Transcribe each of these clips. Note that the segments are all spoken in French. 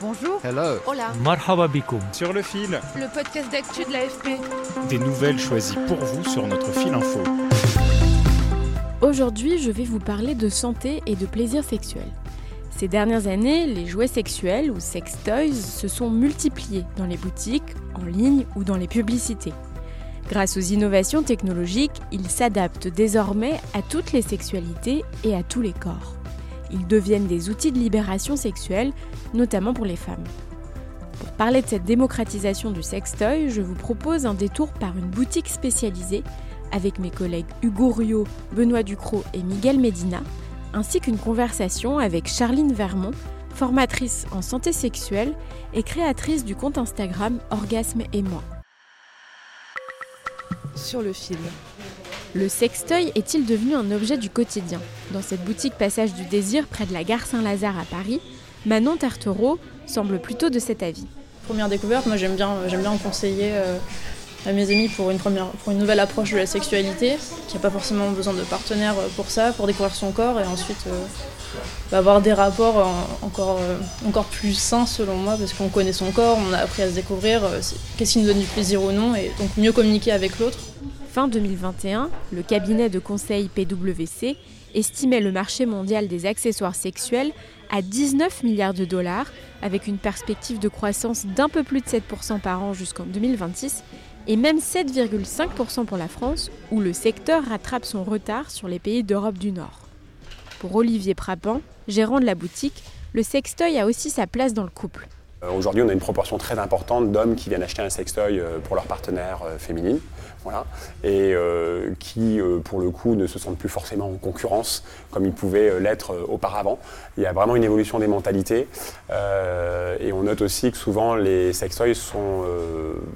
Bonjour. Hello. Hola. Marhaba bikoum. Sur le fil, Le podcast d'actu de l'AFP. des nouvelles choisies pour vous sur notre fil info. Aujourd'hui, je vais vous parler de santé et de plaisir sexuel. Ces dernières années, les jouets sexuels ou sex toys se sont multipliés dans les boutiques, en ligne ou dans les publicités. Grâce aux innovations technologiques, ils s'adaptent désormais à toutes les sexualités et à tous les corps. Ils deviennent des outils de libération sexuelle, notamment pour les femmes. Pour parler de cette démocratisation du sextoy, je vous propose un détour par une boutique spécialisée avec mes collègues Hugo Rio, Benoît Ducrot et Miguel Medina, ainsi qu'une conversation avec Charline Vermont, formatrice en santé sexuelle et créatrice du compte Instagram Orgasme et moi. Sur le fil. Le sextoy est-il devenu un objet du quotidien Dans cette boutique Passage du Désir près de la gare Saint-Lazare à Paris, Manon Tartereau semble plutôt de cet avis. Première découverte, moi j'aime bien, conseiller euh, à mes amis pour une, nouvelle approche de la sexualité, qui n'a pas forcément besoin de partenaire euh, pour ça, pour découvrir son corps et ensuite euh, avoir des rapports encore, encore plus sains selon moi, parce qu'on connaît son corps, on a appris à se découvrir, qu'est-ce qui nous donne du plaisir ou non, et donc mieux communiquer avec l'autre. Fin 2021, le cabinet de conseil PwC estimait le marché mondial des accessoires sexuels à 19 milliards de dollars, avec une perspective de croissance d'un peu plus de 7% par an jusqu'en 2026, et même 7,5% pour la France, où le secteur rattrape son retard sur les pays d'Europe du Nord. Pour Olivier Prappan, gérant de la boutique, le sextoy a aussi sa place dans le couple. Euh, Aujourd'hui, on a une proportion très importante d'hommes qui viennent acheter un sextoy euh, pour leur partenaire euh, féminine, voilà, et qui, pour le coup, ne se sentent plus forcément en concurrence comme ils pouvaient l'être auparavant. Il y a vraiment une évolution des mentalités, et on note aussi que souvent les sextoys sont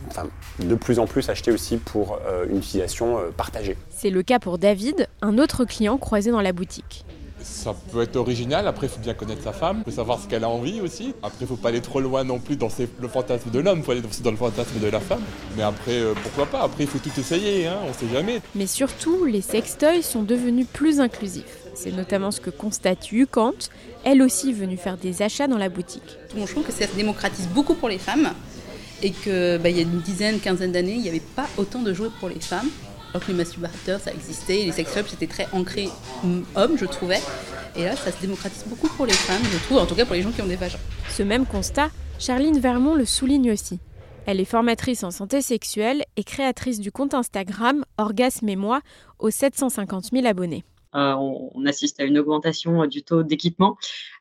enfin, de plus en plus achetés aussi pour une utilisation partagée. C'est le cas pour David, un autre client croisé dans la boutique. Ça peut être original, après il faut bien connaître sa femme, il faut savoir ce qu'elle a envie aussi. Après il faut pas aller trop loin non plus dans ses- le fantasme de l'homme, il faut aller aussi dans le fantasme de la femme. Mais après euh, pourquoi pas, après il faut tout essayer, hein, on sait jamais. Mais surtout, les sextoys sont devenus plus inclusifs. C'est notamment ce que constate Yukant, elle aussi venue faire des achats dans la boutique. Bon, je trouve que ça se démocratise beaucoup pour les femmes et que bah, il y a une dizaine, quinzaine d'années, il n'y avait pas autant de jouets pour les femmes. Alors que les masturbateurs, ça existait, et les sex c'était très ancré mm, homme, je trouvais. Et là, ça se démocratise beaucoup pour les femmes, je trouve, en tout cas pour les gens qui ont des vagins. Ce même constat, Charline Vermont le souligne aussi. Elle est formatrice en santé sexuelle et créatrice du compte Instagram Orgasme et moi aux 750 000 abonnés. Euh, on, on assiste à une augmentation euh, du taux d'équipement.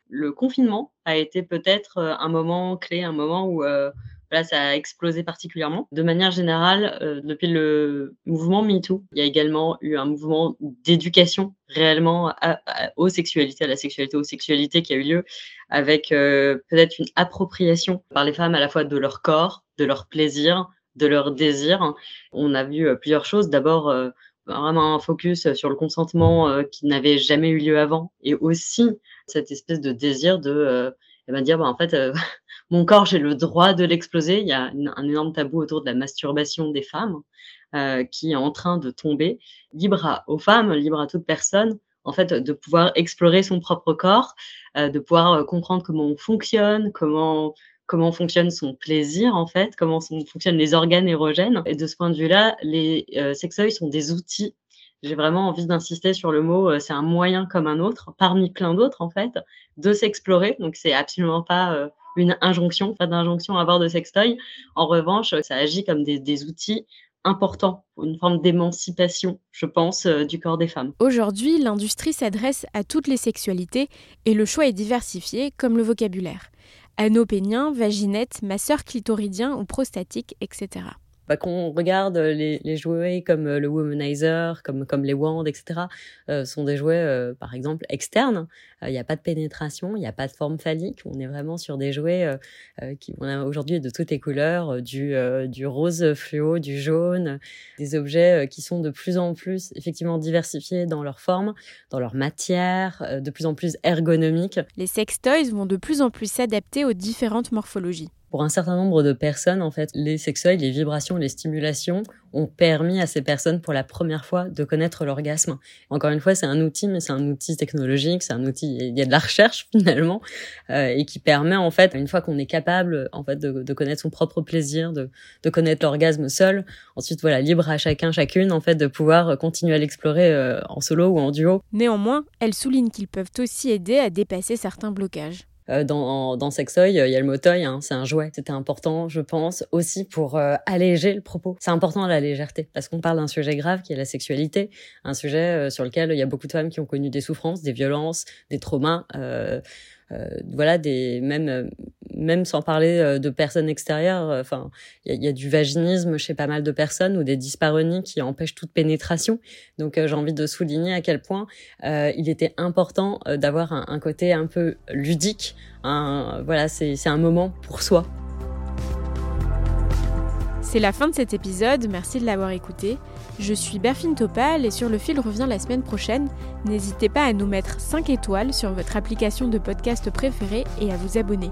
Le confinement a été peut-être euh, un moment clé, un moment où euh, voilà, ça a explosé particulièrement. De manière générale, euh, depuis le mouvement MeToo, il y a également eu un mouvement d'éducation réellement à- aux sexualités, à la sexualité, aux sexualités qui a eu lieu avec euh, peut-être une appropriation par les femmes à la fois de leur corps, de leur plaisir, de leur désir. On a vu euh, plusieurs choses. D'abord, vraiment un focus sur le consentement qui n'avait jamais eu lieu avant et aussi cette espèce de désir de eh ben, dire bah, en fait euh, mon corps j'ai le droit de l'exploser il y a un énorme tabou autour de la masturbation des femmes euh, qui est en train de tomber libre aux femmes libre à toute personne en fait de pouvoir explorer son propre corps euh, de pouvoir euh, comprendre comment on fonctionne comment comment fonctionne son plaisir en fait, comment fonctionnent les organes érogènes. Et de ce point de vue-là, les euh, sextoys sont des outils. J'ai vraiment envie d'insister sur le mot, euh, c'est un moyen comme un autre, parmi plein d'autres en fait, de s'explorer. Donc c'est absolument pas euh, une injonction, pas d'injonction à avoir de sextoy. En revanche, ça agit comme des, outils importants, une forme d'émancipation, je pense, euh, du corps des femmes. Aujourd'hui, l'industrie s'adresse à toutes les sexualités et le choix est diversifié, comme le vocabulaire. Anneau pénien, vaginette, masseur clitoridien ou prostatique, etc. bah, qu'on regarde les, les, jouets comme le womanizer, comme les wands, etc. sont des jouets, par exemple, externes. Il n'y a pas de pénétration, il n'y a pas de forme phallique. On est vraiment sur des jouets qui on a aujourd'hui de toutes les couleurs, du du rose fluo, du jaune, des objets qui sont de plus en plus effectivement diversifiés dans leur forme, dans leur matière, de plus en plus ergonomiques. Les sextoys vont de plus en plus s'adapter aux différentes morphologies. Pour un certain nombre de personnes, en fait, les sextoys, les vibrations, les stimulations ont permis à ces personnes pour la première fois de connaître l'orgasme. Encore une fois, c'est un outil, mais c'est un outil technologique, c'est un outil, il y a de la recherche finalement, euh, et qui permet en fait, une fois qu'on est capable en fait de, connaître son propre plaisir, de, de connaître l'orgasme seul, ensuite voilà, libre à chacun, chacune en fait de pouvoir continuer à l'explorer euh, en solo ou en duo. Néanmoins, elle souligne qu'ils peuvent aussi aider à dépasser certains blocages. Euh, dans, dans Sextoy, il y a le motoy, hein, c'est un jouet. C'était important, je pense, aussi pour euh, alléger le propos. C'est important la légèreté, parce qu'on parle d'un sujet grave qui est la sexualité, un sujet euh, sur lequel il y a beaucoup de femmes qui ont connu des souffrances, des violences, des traumas. Euh, voilà, des même euh, même sans parler euh, de personnes extérieures. Enfin, il y, a du vaginisme chez pas mal de personnes ou des dyspareunies qui empêchent toute pénétration. Donc, j'ai envie de souligner à quel point il était important d'avoir un, côté un peu ludique. Voilà, c'est un moment pour soi. C'est la fin de cet épisode, merci de l'avoir écouté. Je suis Berfine Topal et sur le fil revient la semaine prochaine. N'hésitez pas à nous mettre 5 étoiles sur votre application de podcast préférée et à vous abonner.